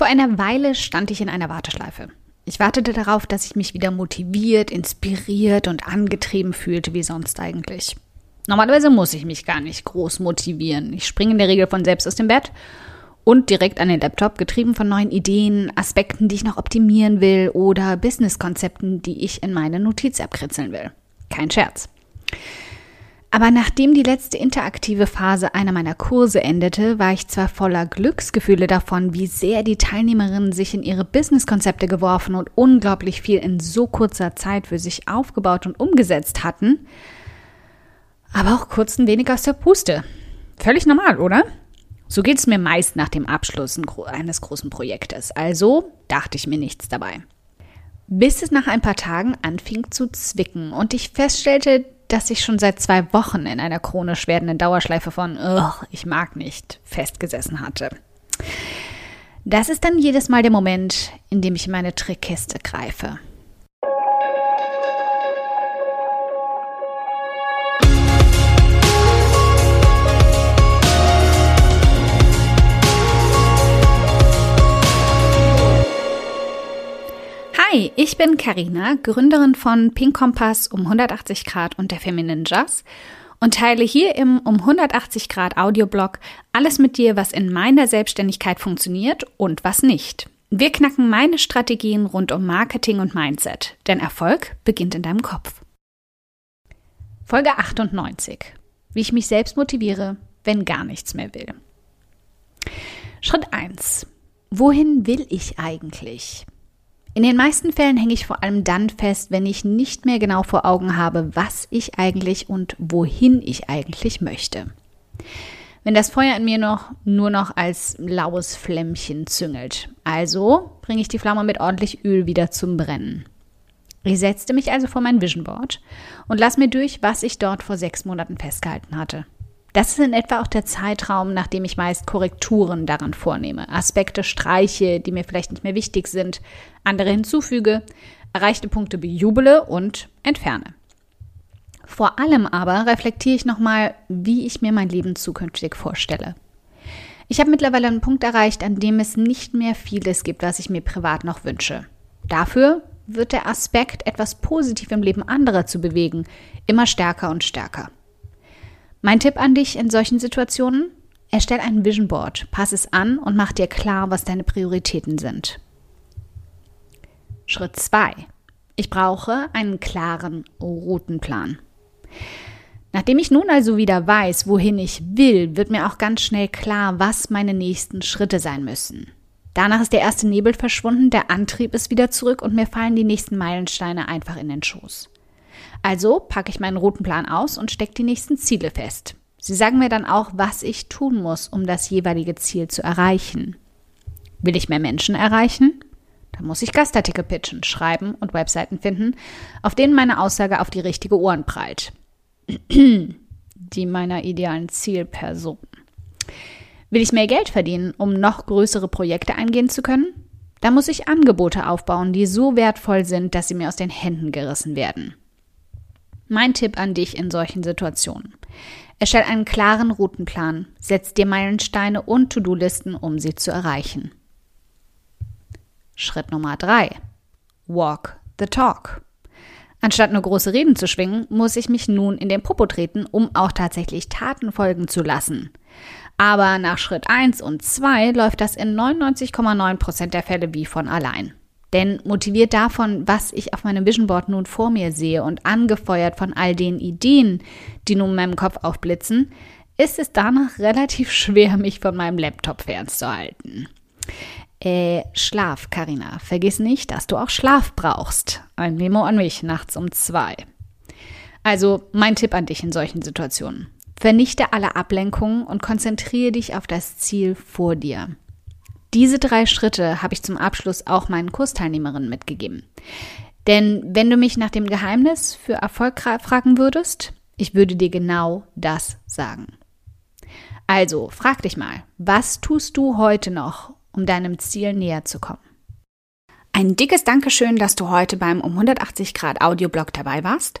Vor einer Weile stand ich in einer Warteschleife. Ich wartete darauf, dass ich mich wieder motiviert, inspiriert und angetrieben fühlte wie sonst eigentlich. Normalerweise muss ich mich gar nicht groß motivieren. Ich springe in der Regel von selbst aus dem Bett und direkt an den Laptop, getrieben von neuen Ideen, Aspekten, die ich noch optimieren will oder Businesskonzepten, die ich in meine Notiz-App kritzeln will. Kein Scherz. Aber nachdem die letzte interaktive Phase einer meiner Kurse endete, war ich zwar voller Glücksgefühle davon, wie sehr die Teilnehmerinnen sich in ihre Businesskonzepte geworfen und unglaublich viel in so kurzer Zeit für sich aufgebaut und umgesetzt hatten, aber auch kurz ein wenig aus der Puste. Völlig normal, oder? So geht es mir meist nach dem Abschluss eines großen Projektes. Also dachte ich mir nichts dabei. Bis es nach ein paar Tagen anfing zu zwicken und ich feststellte, dass ich schon seit zwei Wochen in einer chronisch werdenden Dauerschleife von ich mag nicht festgesessen hatte. Das ist dann jedes Mal der Moment, in dem ich in meine Trickkiste greife. Ich bin Karina, Gründerin von Pink Kompass um 180 Grad und der Feminine Jazz und teile hier im um 180 Grad Audioblog alles mit dir, was in meiner Selbstständigkeit funktioniert und was nicht. Wir knacken meine Strategien rund um Marketing und Mindset, denn Erfolg beginnt in deinem Kopf. Folge 98. Wie ich mich selbst motiviere, wenn gar nichts mehr will. Schritt 1. Wohin will ich eigentlich? In den meisten Fällen hänge ich vor allem dann fest, wenn ich nicht mehr genau vor Augen habe, was ich eigentlich und wohin ich eigentlich möchte. Wenn das Feuer in mir noch nur noch als laues Flämmchen züngelt. Also bringe ich die Flamme mit ordentlich Öl wieder zum Brennen. Ich setzte mich also vor mein Vision Board und las mir durch, was ich dort vor sechs Monaten festgehalten hatte. Das ist in etwa auch der Zeitraum, nachdem ich meist Korrekturen daran vornehme, Aspekte streiche, die mir vielleicht nicht mehr wichtig sind, andere hinzufüge, erreichte Punkte bejubele und entferne. Vor allem aber reflektiere ich nochmal, wie ich mir mein Leben zukünftig vorstelle. Ich habe mittlerweile einen Punkt erreicht, an dem es nicht mehr vieles gibt, was ich mir privat noch wünsche. Dafür wird der Aspekt, etwas positiv im Leben anderer zu bewegen, immer stärker und stärker. Mein Tipp an dich in solchen Situationen? Erstell ein Vision Board, pass es an und mach dir klar, was deine Prioritäten sind. Schritt 2. Ich brauche einen klaren Routenplan. Nachdem ich nun also wieder weiß, wohin ich will, wird mir auch ganz schnell klar, was meine nächsten Schritte sein müssen. Danach ist der erste Nebel verschwunden, der Antrieb ist wieder zurück und mir fallen die nächsten Meilensteine einfach in den Schoß. Also packe ich meinen roten Plan aus und stecke die nächsten Ziele fest. Sie sagen mir dann auch, was ich tun muss, um das jeweilige Ziel zu erreichen. Will ich mehr Menschen erreichen? Dann muss ich Gastartikel pitchen, schreiben und Webseiten finden, auf denen meine Aussage auf die richtige Ohren prallt. die meiner idealen Zielperson. Will ich mehr Geld verdienen, um noch größere Projekte eingehen zu können? Dann muss ich Angebote aufbauen, die so wertvoll sind, dass sie mir aus den Händen gerissen werden. Mein Tipp an dich in solchen Situationen. Erstell einen klaren Routenplan, setz dir Meilensteine und To-Do-Listen, um sie zu erreichen. Schritt Nummer drei: Walk the talk. Anstatt nur große Reden zu schwingen, muss ich mich nun in den Popo treten, um auch tatsächlich Taten folgen zu lassen. Aber nach Schritt 1 und 2 läuft das in 99,9% der Fälle wie von allein. Denn motiviert davon, was ich auf meinem Vision Board nun vor mir sehe und angefeuert von all den Ideen, die nun in meinem Kopf aufblitzen, ist es danach relativ schwer, mich von meinem Laptop fernzuhalten. Äh, Schlaf, Karina. Vergiss nicht, dass du auch Schlaf brauchst. Ein Memo an mich nachts um zwei. Also mein Tipp an dich in solchen Situationen. Vernichte alle Ablenkungen und konzentriere dich auf das Ziel vor dir. Diese drei Schritte habe ich zum Abschluss auch meinen Kursteilnehmerinnen mitgegeben. Denn wenn du mich nach dem Geheimnis für Erfolg fragen würdest, ich würde dir genau das sagen. Also frag dich mal, was tust du heute noch, um deinem Ziel näher zu kommen? Ein dickes Dankeschön, dass du heute beim um 180 Grad Audioblog dabei warst.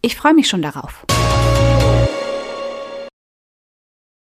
Ich freue mich schon darauf.